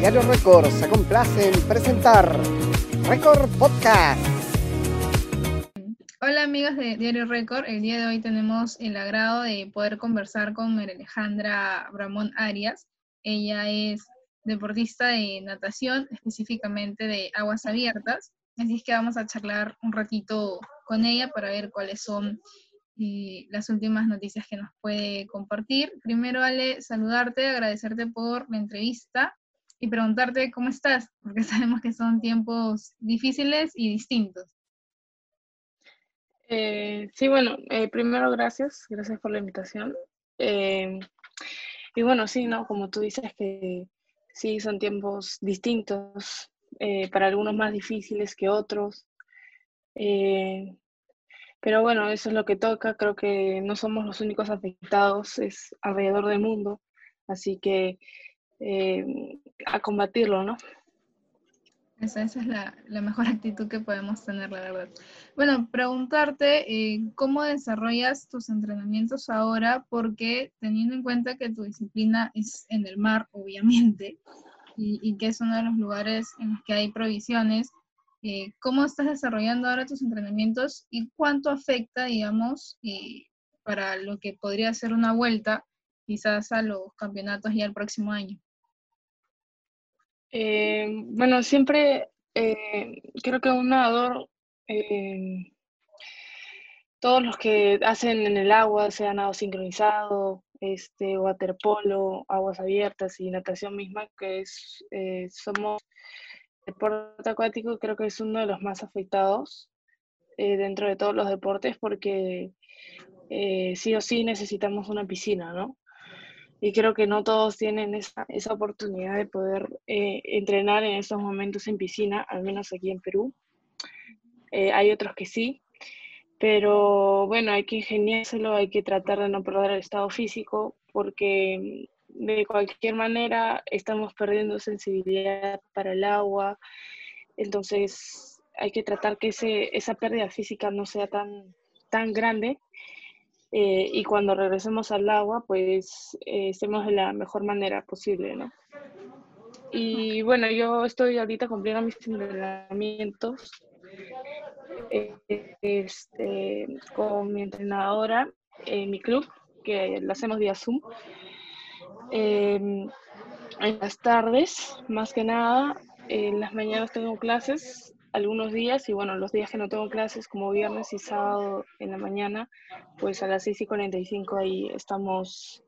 Diario Record se complace en presentar Record Podcast. Hola amigos de Diario Record, el día de hoy tenemos el agrado de poder conversar con María Alejandra Bramón Arias. Ella es deportista de natación, específicamente de aguas abiertas. Así es que vamos a charlar un ratito con ella para ver cuáles son eh, las últimas noticias que nos puede compartir. Primero, Ale, saludarte, agradecerte por la entrevista y preguntarte cómo estás, porque sabemos que son tiempos difíciles y distintos. Eh, sí, bueno, eh, primero gracias, gracias por la invitación. y bueno, sí, ¿no? Como tú dices que sí, son tiempos distintos, para algunos más difíciles que otros. Pero bueno, eso es lo que toca. Creo que no somos los únicos afectados, es alrededor del mundo. Así que eh, a combatirlo, ¿no? Esa, es la, la, mejor actitud que podemos tener, la verdad. Bueno, preguntarte eh, cómo desarrollas tus entrenamientos ahora, porque teniendo en cuenta que tu disciplina es en el mar, obviamente, y, y que es uno de los lugares en los que hay provisiones, eh, cómo estás desarrollando ahora tus entrenamientos y cuánto afecta, digamos, eh, para lo que podría ser una vuelta quizás a los campeonatos ya el próximo año. Eh, bueno, siempre creo que un nadador, todos los que hacen en el agua, sea nado sincronizado, este, waterpolo, aguas abiertas y natación misma, que es, somos deporte acuático creo que es uno de los más afectados eh, dentro de todos los deportes porque eh, sí o sí necesitamos una piscina, ¿no? Y creo que no todos tienen esa, esa oportunidad de poder eh, entrenar en estos momentos en piscina, al menos aquí en Perú. hay otros que sí, pero bueno, hay que ingeniárselo, hay que tratar de no perder el estado físico porque de cualquier manera estamos perdiendo sensibilidad para el agua, entonces hay que tratar que ese, esa pérdida física no sea tan, tan grande eh, y cuando regresemos al agua pues eh, estemos de la mejor manera posible, ¿no? Y bueno, yo estoy ahorita cumpliendo mis entrenamientos eh, este, con mi entrenadora en mi club, que lo hacemos vía Zoom. Em, en las tardes, más que nada, en las mañanas tengo clases algunos días y bueno, los días que no tengo clases como viernes y sábado en la mañana, pues a las 6 y 45 ahí estamos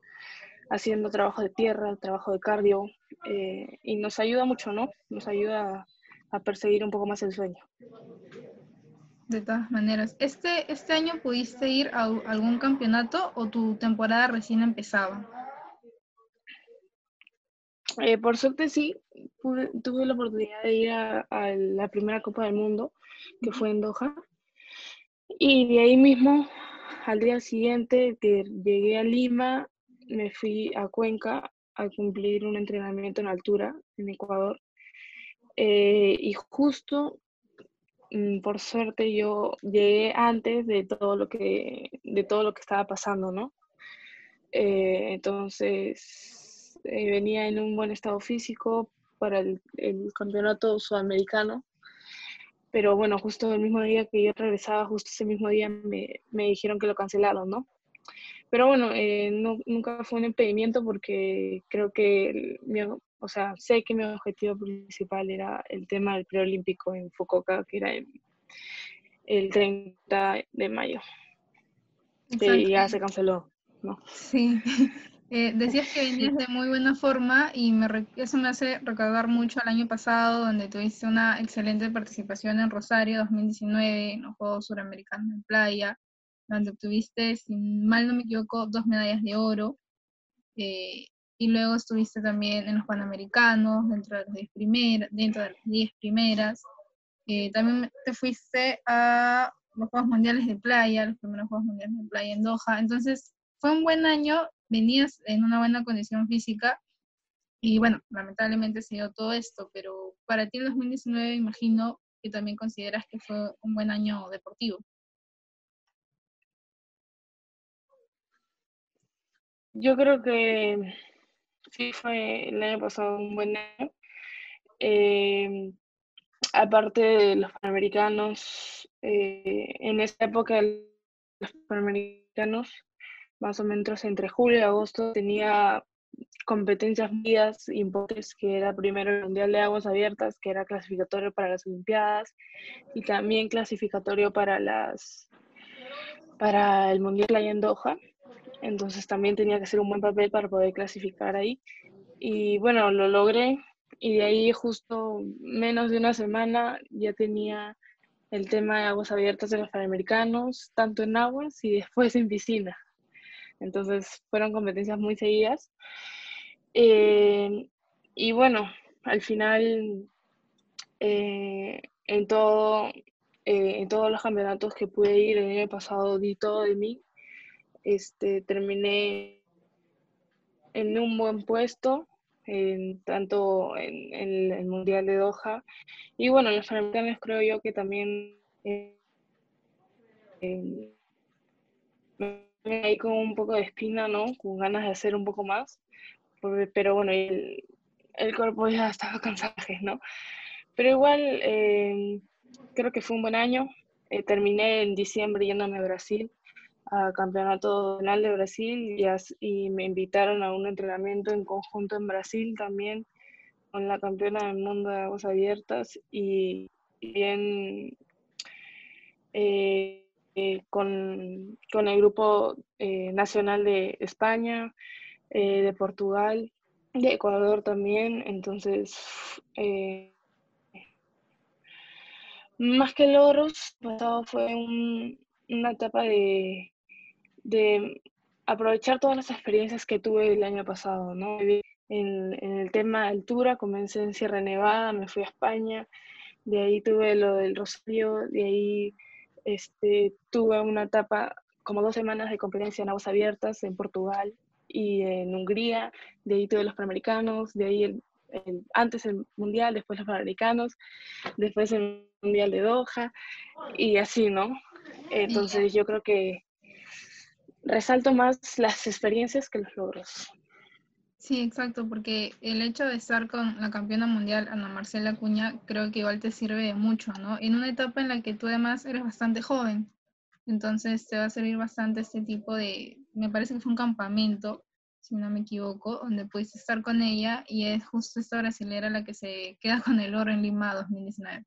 haciendo trabajo de tierra, trabajo de cardio eh, y nos ayuda mucho, ¿no? Nos ayuda a perseguir un poco más el sueño. De todas maneras, ¿este, este año pudiste ir a algún campeonato o tu temporada recién empezaba? Eh, por suerte sí, tuve la oportunidad de ir a, la primera Copa del Mundo, que fue en Doha. Y de ahí mismo, al día siguiente que llegué a Lima, me fui a Cuenca a cumplir un entrenamiento en altura en Ecuador. Eh, y justo, mm, por suerte, yo llegué antes de todo lo que, de todo lo que estaba pasando, ¿no? Eh, entonces, eh, venía en un buen estado físico para el, campeonato sudamericano. Pero bueno, justo el mismo día que yo regresaba, justo ese mismo día me, me dijeron que lo cancelaron, ¿no? Pero bueno, eh, no, nunca fue un impedimento porque creo que, o sea, sé que mi objetivo principal era el tema del preolímpico en Fukuoka, que era el, el 30 de mayo. Y ya se canceló, ¿no? Sí, Eh, decías que venías de muy buena forma y me eso me hace recordar mucho al año pasado, donde tuviste una excelente participación en Rosario 2019, en los Juegos Suramericanos en Playa, donde obtuviste, si mal no me equivoco, dos medallas de oro. Eh, y luego estuviste también en los Panamericanos, dentro de las 10 primeras. Dentro de las 10 primeras. Eh, también te fuiste a los Juegos Mundiales de Playa, los primeros Juegos Mundiales de Playa en Doha. Entonces, fue un buen año venías en una buena condición física y bueno, lamentablemente se dio todo esto, pero para ti el 2019 imagino que también consideras que fue un buen año deportivo. Yo creo que sí fue el año pasado un buen año. em, aparte de los panamericanos, eh, en esa época los panamericanos, más o menos entre julio y agosto, tenía competencias mías importantes, que era primero el Mundial de Aguas Abiertas, que era clasificatorio para las Olimpiadas, y también clasificatorio para las para el Mundial Playa en. Entonces también tenía que hacer un buen papel para poder clasificar ahí. Y bueno, lo logré. Y de ahí justo menos de una semana ya tenía el tema de aguas abiertas de los panamericanos, tanto en aguas y después en piscina. Entonces fueron competencias muy seguidas. Eh, y bueno, al final, eh, en, todo, eh, en todos los campeonatos que pude ir el año pasado, di todo de mí. Este, terminé en un buen puesto, en, tanto en, el Mundial de Doha. Y bueno, en los Panamericanos creo yo que también ahí con un poco de espina, ¿no? Con ganas de hacer un poco más. Pero bueno, el, el cuerpo ya estaba cansado, ¿no? Pero igual, eh, creo que fue un buen año. Eh, terminé en diciembre yéndome a Brasil, a Campeonato Nacional de Brasil, y, y me invitaron a un entrenamiento en conjunto en Brasil también, con la campeona del mundo de aguas abiertas, y bien... Eh, eh, con, con, el grupo eh, nacional de España, eh, de Portugal, de Ecuador también. Entonces, más que logros, pasado fue una etapa de, de, aprovechar todas las experiencias que tuve el año pasado, ¿no? En, en el tema altura, comencé en Sierra Nevada, me fui a España, de ahí tuve lo del Rosario, de ahí este, tuve una etapa, como dos semanas de competencia en aguas abiertas en Portugal y en Hungría, de ahí tuve los Panamericanos, de ahí el, antes el Mundial, después los Panamericanos, después el Mundial de Doha y así, ¿no? Entonces yo creo que resalto más las experiencias que los logros. Sí, exacto, porque el hecho de estar con la campeona mundial, Ana Marcela Cuña, creo que igual te sirve mucho, ¿no? En una etapa en la que tú además eres bastante joven, entonces te va a servir bastante este tipo de, me parece que fue un campamento, si no me equivoco, donde pudiste estar con ella y es justo esta brasilera la que se queda con el oro en Lima 2019.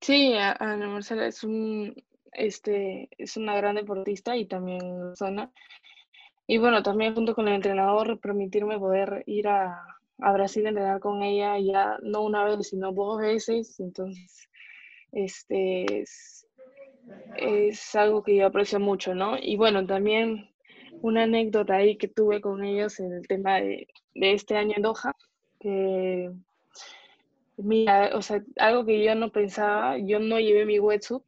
Sí, Ana Marcela es un, este, es una gran deportista y también zona. Y bueno, también junto con el entrenador, permitirme poder ir a, Brasil a entrenar con ella ya no una vez, sino dos veces. Entonces, este es, algo que yo aprecio mucho, ¿no? Y bueno, también una anécdota ahí que tuve con ellos en el tema de, este año en Doha, que mira, o sea, algo que yo no pensaba, yo no llevé mi wetsuit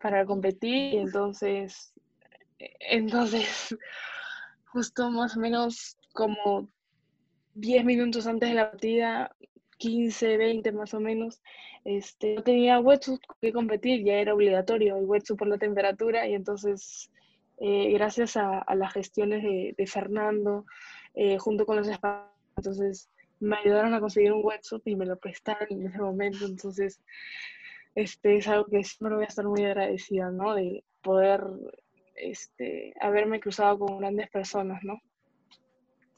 para competir, entonces, entonces justo más o menos como 10 minutos antes de la partida, 15, 20 más o menos, este, no tenía wetsuit que competir, ya era obligatorio el wetsuit por la temperatura y entonces eh, gracias a, las gestiones de, Fernando, eh, junto con los espacios, entonces me ayudaron a conseguir un wetsuit y me lo prestaron en ese momento, entonces este, es algo que siempre voy a estar muy agradecida, ¿no? De poder este, haberme cruzado con grandes personas, ¿no?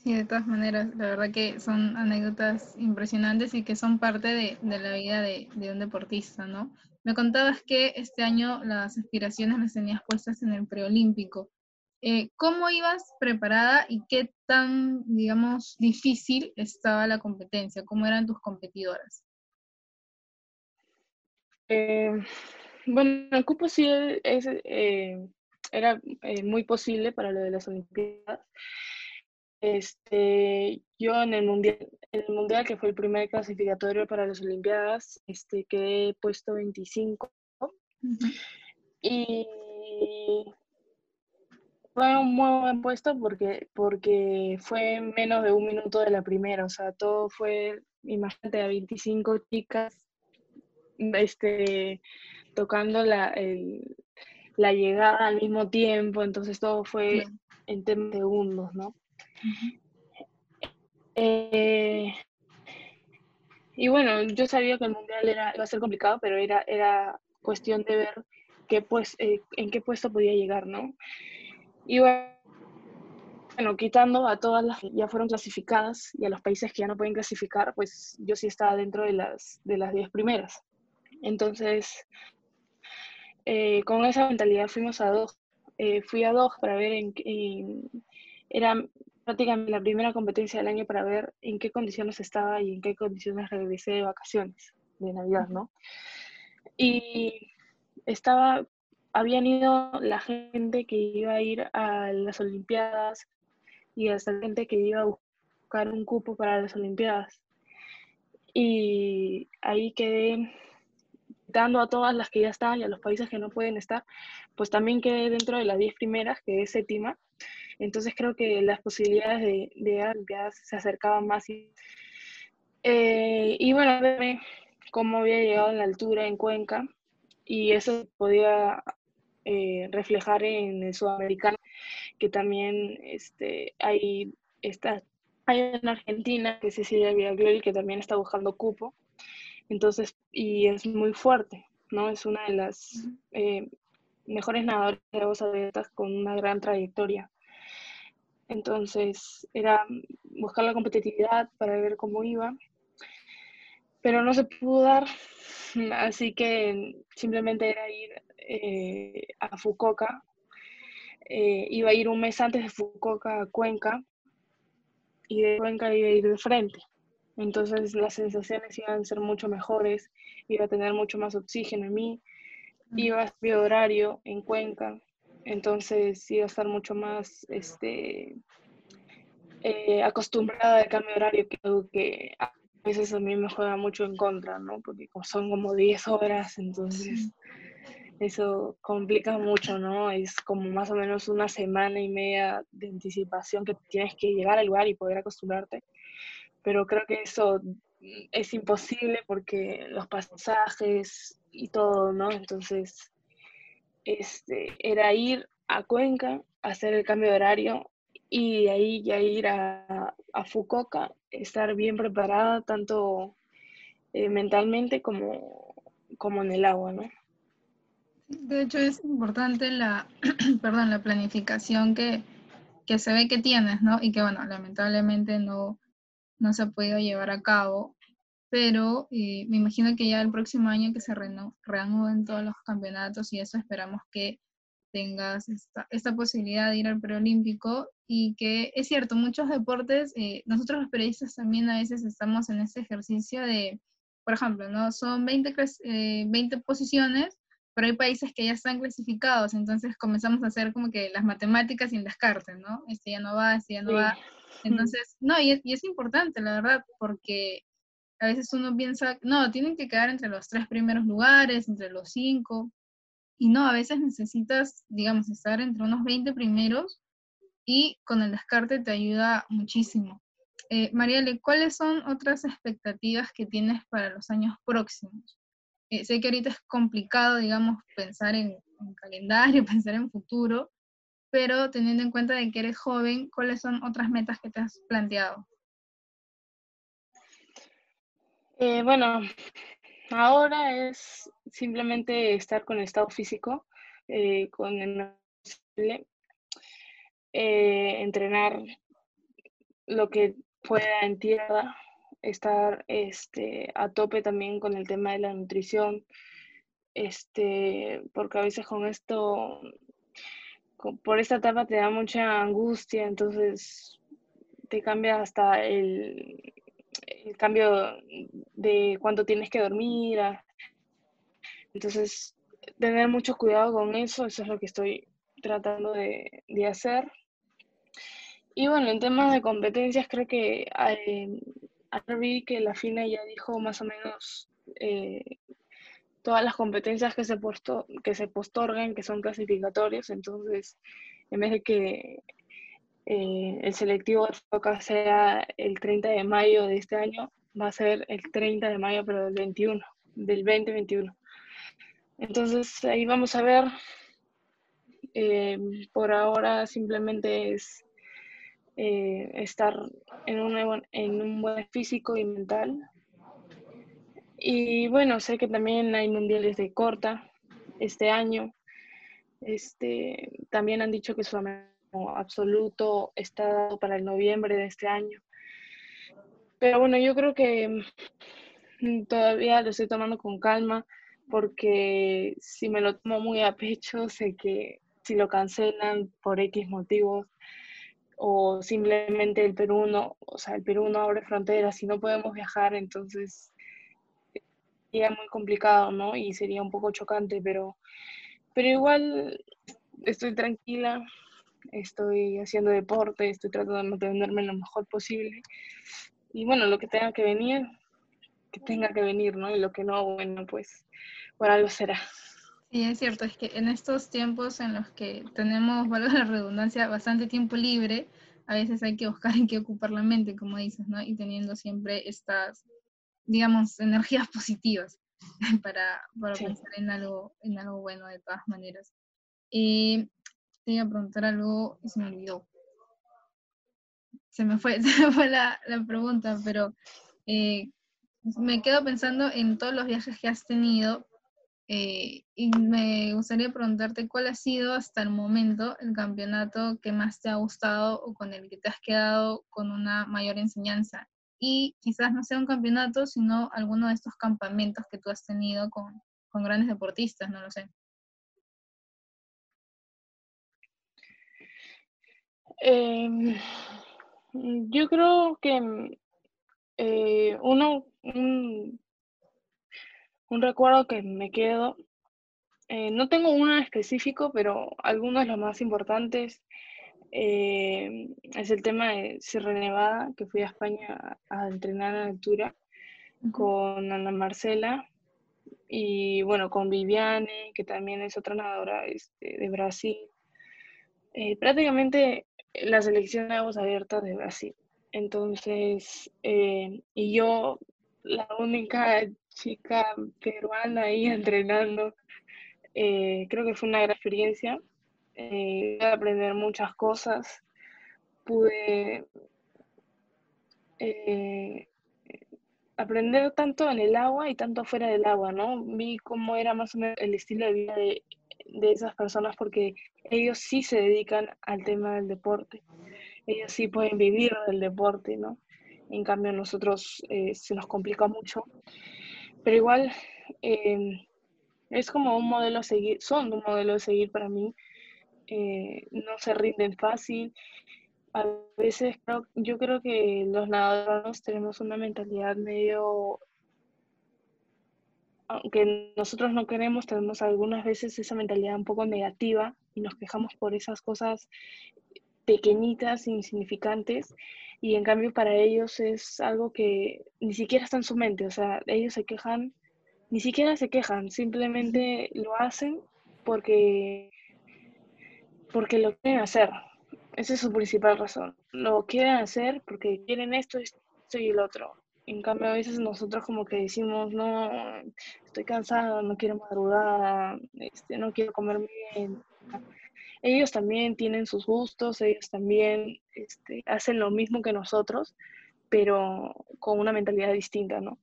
Sí, de todas maneras, la verdad que son anécdotas impresionantes y que son parte de, la vida de, un deportista, ¿no? Me contabas que este año las aspiraciones las tenías puestas en el preolímpico. Eh, ¿Cómo ibas preparada y qué tan, digamos, difícil estaba la competencia? ¿Cómo eran tus competidoras? Eh, bueno, el cupo sí es, eh, era eh, muy posible para lo de las Olimpiadas. Este, yo en el mundial, el mundial que fue el primer clasificatorio para las Olimpiadas, este, quedé puesto 25 y fue un muy buen puesto porque, porque fue menos de un minuto de la primera, o sea, todo fue, imagínate, a 25 chicas este, tocando la, el, la llegada al mismo tiempo, entonces todo fue en temas de segundos, ¿no? Eh, y bueno, yo sabía que el mundial era, iba a ser complicado, pero era, era cuestión de ver qué, pues, eh, en qué puesto podía llegar, ¿no? Y bueno, quitando a todas las que ya fueron clasificadas y a los países que ya no pueden clasificar, pues yo sí estaba dentro de las, de las diez primeras. Entonces, eh, con esa mentalidad fuimos a dos. Eh, fui a dos para ver en, en, era prácticamente la primera competencia del año para ver en qué condiciones estaba y en qué condiciones regresé de vacaciones de Navidad, ¿no? Y estaba, habían ido la gente que iba a ir a las Olimpiadas y hasta gente que iba a buscar un cupo para las Olimpiadas. Y ahí quedé dando a todas las que ya están y a los países que no pueden estar, pues también quedé dentro de las 10 primeras, que es séptima. Entonces creo que las posibilidades de, de Olimpiadas se acercaban más. Y, eh, y bueno, ver cómo había llegado a la altura en Cuenca y eso podía eh, reflejar en el sudamericano, que también este, hay, está, hay una Argentina, que es Cecilia Villaglori, que también está buscando cupo. Entonces, y es muy fuerte, ¿no? Es una de las eh, mejores nadadoras de aguas abiertas con una gran trayectoria. Entonces, era buscar la competitividad para ver cómo iba, pero no se pudo dar, así que simplemente era ir eh, a Fukuoka. Eh, iba a ir un mes antes de Fukuoka a Cuenca y de Cuenca iba a ir de frente. Entonces las sensaciones iban a ser mucho mejores, iba a tener mucho más oxígeno en mí, iba a ser horario en Cuenca, entonces iba a estar mucho más este, eh, acostumbrada al cambio de horario, que que a veces a mí me juega mucho en contra, ¿no? Porque son como 10 horas, entonces eso complica mucho, ¿no? Es como más o menos una semana y media de anticipación que tienes que llegar al lugar y poder acostumbrarte pero creo que eso es imposible porque los pasajes y todo, ¿no? Entonces, este, era ir a Cuenca, hacer el cambio de horario y de ahí ya ir a, a Fukuoka, estar bien preparada tanto eh, mentalmente como, como en el agua, ¿no? De hecho, es importante la, perdón, la planificación que, que se ve que tienes, ¿no? Y que, bueno, lamentablemente no, no se ha podido llevar a cabo, pero eh, me imagino que ya el próximo año que se reanuden todos los campeonatos y eso esperamos que tengas esta, esta, posibilidad de ir al preolímpico y que es cierto, muchos deportes, eh, nosotros los periodistas también a veces estamos en este ejercicio de, por ejemplo, ¿no? son 20, 20 eh, posiciones, pero hay países que ya están clasificados, entonces comenzamos a hacer como que las matemáticas y el descarte, ¿no? Este ya no va, este ya no va. Entonces, no, y es, y es, importante, la verdad, porque a veces uno piensa, no, tienen que quedar entre los tres primeros lugares, entre los cinco, y no, a veces necesitas, digamos, estar entre unos 20 primeros y con el descarte te ayuda muchísimo. Eh, Mariale, ¿cuáles son otras expectativas que tienes para los años próximos? Eh, sé que ahorita es complicado, digamos, pensar en, en calendario, pensar en futuro, pero teniendo en cuenta de que eres joven, ¿cuáles son otras metas que te has planteado? Eh, bueno, ahora es simplemente estar con el estado físico, eh, con el eh, entrenar lo que pueda en tierra, estar este, a tope también con el tema de la nutrición, este, porque a veces con esto por esta etapa te da mucha angustia, entonces te cambia hasta el, cambio de cuánto tienes que dormir. Entonces, tener mucho cuidado con eso, eso es lo que estoy tratando de, hacer. Y bueno, en temas de competencias, creo que eh, vi que la FINA ya dijo más o menos eh, todas las competencias que se, posto, que se postorgan, que son clasificatorios, entonces en vez de que eh, el selectivo de FOCA sea el 30 de mayo de este año, va a ser el 30 de mayo, pero del 21, del 2021. Entonces ahí vamos a ver. Eh, por ahora simplemente es eh, estar en un, en un buen físico y mental. Y bueno, sé que también hay mundiales de corta este año. Este, también han dicho que su absoluto está dado para el noviembre de este año. Pero bueno, yo creo que mm, todavía lo estoy tomando con calma porque si me lo tomo muy a pecho, sé que si lo cancelan por X motivos o simplemente el Perú no, o sea, el Perú no abre fronteras y no podemos viajar, entonces sería muy complicado, ¿no? Y sería un poco chocante, pero, pero igual estoy tranquila, estoy haciendo deporte, estoy tratando de mantenerme lo mejor posible. Y bueno, lo que tenga que venir, que tenga que venir, ¿no? Y lo que no, bueno, pues por algo será. Sí, es cierto, es que en estos tiempos en los que tenemos, valga la redundancia, bastante tiempo libre, a veces hay que buscar en qué ocupar la mente, como dices, ¿no? Y teniendo siempre estas, digamos, energías positivas para, para pensar en algo, en algo bueno de todas maneras. Eh, te iba a preguntar algo y se me olvidó. Se me fue, se me fue la, la pregunta, pero eh, me quedo pensando en todos los viajes que has tenido eh, y me gustaría preguntarte cuál ha sido hasta el momento el campeonato que más te ha gustado o con el que te has quedado con una mayor enseñanza. Y quizás no sea un campeonato, sino alguno de estos campamentos que tú has tenido con, con grandes deportistas, no lo sé. Em, yo creo que eh, uno, un, recuerdo que me quedo, eh, no tengo uno específico, pero algunos de los más importantes eh, es el tema de Sierra Nevada, que fui a España a, entrenar en altura con Ana Marcela y bueno, con Viviane, que también es otra nadadora este, de Brasil. prácticamente la selección de aguas abiertas de Brasil. Entonces, eh, y yo, la única chica peruana ahí entrenando, eh, creo que fue una gran experiencia. Eh, pude aprender muchas cosas, pude aprender tanto en el agua y tanto fuera del agua, ¿no? Vi cómo era más o menos el estilo de vida de, de esas personas porque ellos sí se dedican al tema del deporte ellos sí pueden vivir del deporte, ¿no? En cambio, nosotros eh, se nos complica mucho. Pero igual em, es como un modelo a seguir, son un modelo a seguir para mí. Eh, no se rinden fácil. A veces yo creo que los nadadores tenemos una mentalidad medio aunque nosotros no queremos, tenemos algunas veces esa mentalidad un poco negativa y nos quejamos por esas cosas pequeñitas, insignificantes, y en cambio para ellos es algo que ni siquiera está en su mente, o sea, ellos se quejan, ni siquiera se quejan, simplemente lo hacen porque, porque lo quieren hacer. Esa es su principal razón. Lo quieren hacer porque quieren esto, esto y el otro. En cambio, a veces nosotros como que decimos, no, estoy cansado, no quiero madrugar, este, no quiero comer bien, ellos también tienen sus gustos, ellos también este, hacen lo mismo que nosotros, pero con una mentalidad distinta, ¿no?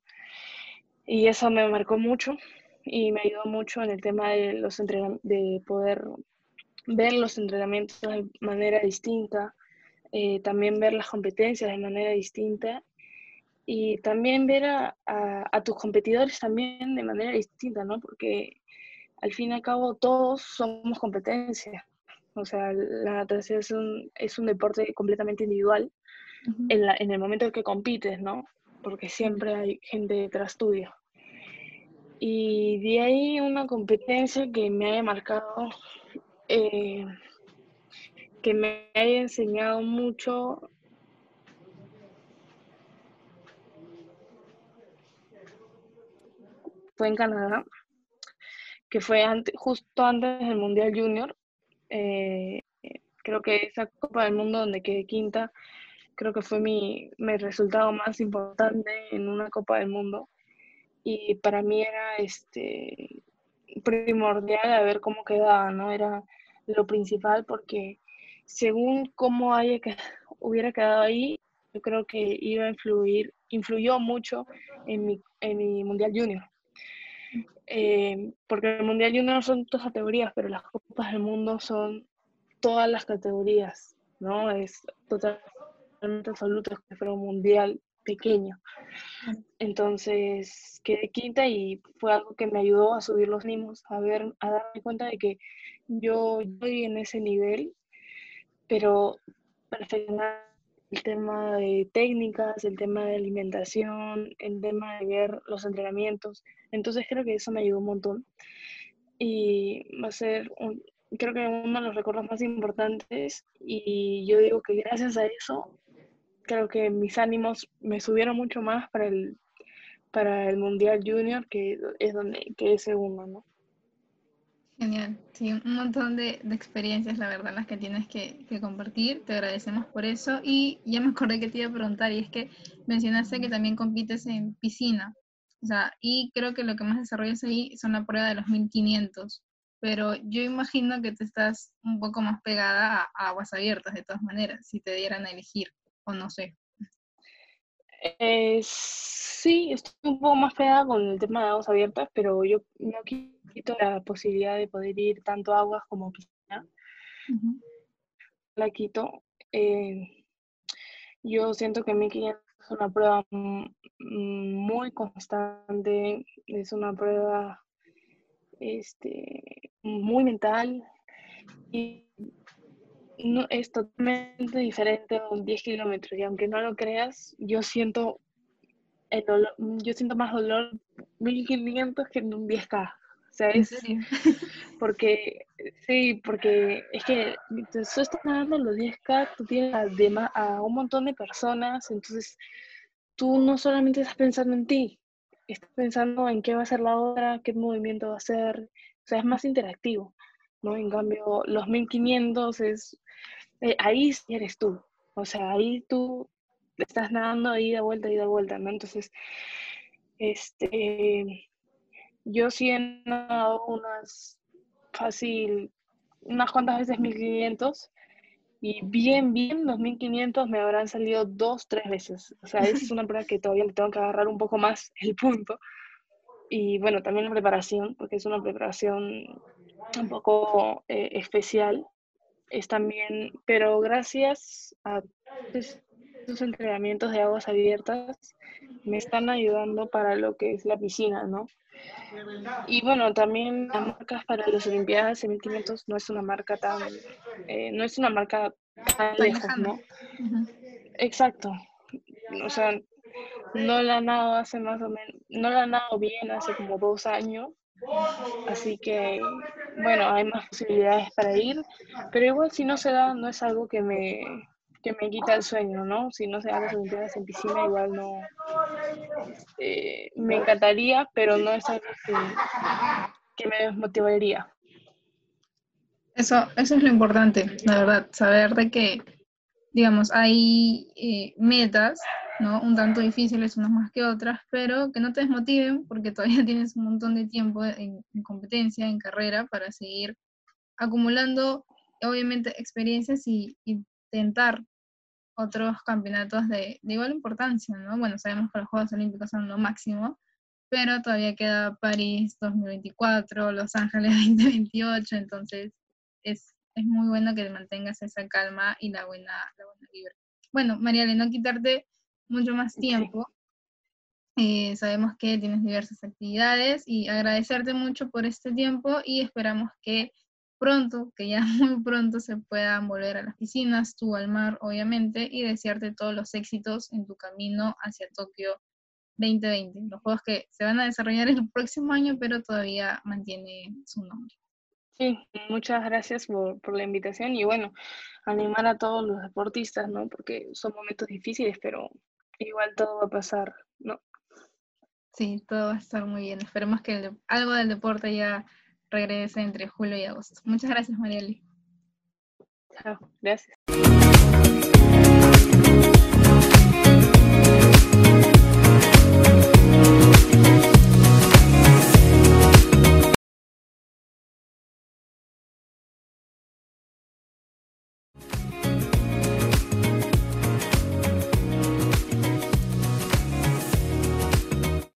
Y eso me marcó mucho y me ayudó mucho en el tema de, los de poder ver los entrenamientos de manera distinta, eh, también ver las competencias de manera distinta y también ver a, a, tus competidores también de manera distinta, ¿no? Porque al fin y al cabo todos somos competencia. O sea, la natación es un, es un deporte completamente individual en, la, en el momento en que compites, ¿no? Porque siempre hay gente detrás tuyo. Y de ahí una competencia que me haya marcado, eh, que me haya enseñado mucho. Fue en Canadá, que fue antes, justo antes del Mundial Junior, eh, creo que esa Copa del Mundo donde quedé quinta, creo que fue mi, mi, resultado más importante en una Copa del Mundo. Y para mí era este primordial a ver cómo quedaba, ¿no? Era lo principal porque según cómo haya hubiera quedado ahí, yo creo que iba a influir, influyó mucho en mi, en mi Mundial Junior. Eh, porque el Mundial Junior son dos categorías, pero las Copas del Mundo son todas las categorías, ¿no? Es totalmente absoluto, que fuera un Mundial pequeño. Entonces quedé quinta y fue algo que me ayudó a subir los ánimos, a ver, a darme cuenta de que yo estoy en ese nivel, pero perfeccionar el tema de técnicas, el tema de alimentación, el tema de ver los entrenamientos. Entonces creo que eso me ayudó un montón. Y va a ser, creo que uno de los recuerdos más importantes. Y yo digo que gracias a eso, creo que mis ánimos me subieron mucho más para el, para el Mundial Junior, que es donde que es segundo, ¿no? Genial, sí, un montón de, experiencias, la verdad, las que tienes que, compartir. Te agradecemos por eso. Y ya me acordé que te iba a preguntar, y es que mencionaste que también compites en piscina. O sea, y creo que lo que más desarrollas ahí son la prueba de los 1500. Pero yo imagino que te estás un poco más pegada a, aguas abiertas, de todas maneras, si te dieran a elegir, o no sé. Eh, sí, estoy un poco más pegada con el tema de aguas abiertas, pero yo no quito la posibilidad de poder ir tanto a aguas como piscina. La quito. Eh, yo siento que 1500 es una prueba muy constante, es una prueba este, muy mental y no, es totalmente diferente a un 10 kilómetros y aunque no lo creas, yo siento el dolor, yo siento más dolor 1500 que en un 10K. O sea, es porque sí, porque es que tú estás nadando los 10K, tú tienes a, a un montón de personas, entonces tú no solamente estás pensando en ti, estás pensando en qué va a ser la otra, qué movimiento va a hacer, o sea, es más interactivo, ¿no? En cambio, los 1500 es, eh, ahí eres tú, o sea, ahí tú estás nadando ida, vuelta, ida, vuelta, ¿no? Entonces, este, yo sí he nadado unas, fácil, unas cuantas veces 1500 y bien, bien, los 1500 me habrán salido dos, tres veces. O sea, es una prueba que todavía le tengo que agarrar un poco más el punto. Y bueno, también la preparación, porque es una preparación un poco eh, especial. Es también, pero gracias a estos entrenamientos de aguas abiertas, me están ayudando para lo que es la piscina, ¿no? Y bueno, también las marcas para las Olimpiadas en 1500 no es una marca tan, eh, no es una marca tan lejos, ¿no? Exacto. O sea, no la han dado hace más o menos, no la han dado bien hace como dos años. Así que, bueno, hay más posibilidades para ir, pero igual si no se da, no es algo que me, que me quita el sueño, ¿no? Si no se dan las Olimpiadas en piscina, igual no. Este, me encantaría, pero no es algo que, me desmotivaría. Eso, eso es lo importante, la verdad, saber de que, digamos, hay eh, metas, ¿no? Un tanto difíciles unas más que otras, pero que no te desmotiven porque todavía tienes un montón de tiempo en, en competencia, en carrera, para seguir acumulando, obviamente, experiencias y, y tentar otros campeonatos de, igual importancia, ¿no? Bueno, sabemos que los Juegos Olímpicos son lo máximo, pero todavía queda París 2024, Los Ángeles 2028, entonces es, es muy bueno que mantengas esa calma y la buena, la buena vibra. Bueno, Mariale, no quitarte mucho más tiempo. Eh, sabemos que tienes diversas actividades y agradecerte mucho por este tiempo y esperamos que pronto, que ya muy pronto se puedan volver a las piscinas, tú al mar, obviamente, y desearte todos los éxitos en tu camino hacia Tokio 2020. Los juegos que se van a desarrollar el próximo año, pero todavía mantiene su nombre. Sí, muchas gracias por, por la invitación y bueno, animar a todos los deportistas, ¿no? Porque son momentos difíciles, pero igual todo va a pasar, ¿no? Sí, todo va a estar muy bien. Esperemos que algo del deporte ya regrese entre julio y agosto. Muchas gracias, Marieli. Chao, gracias.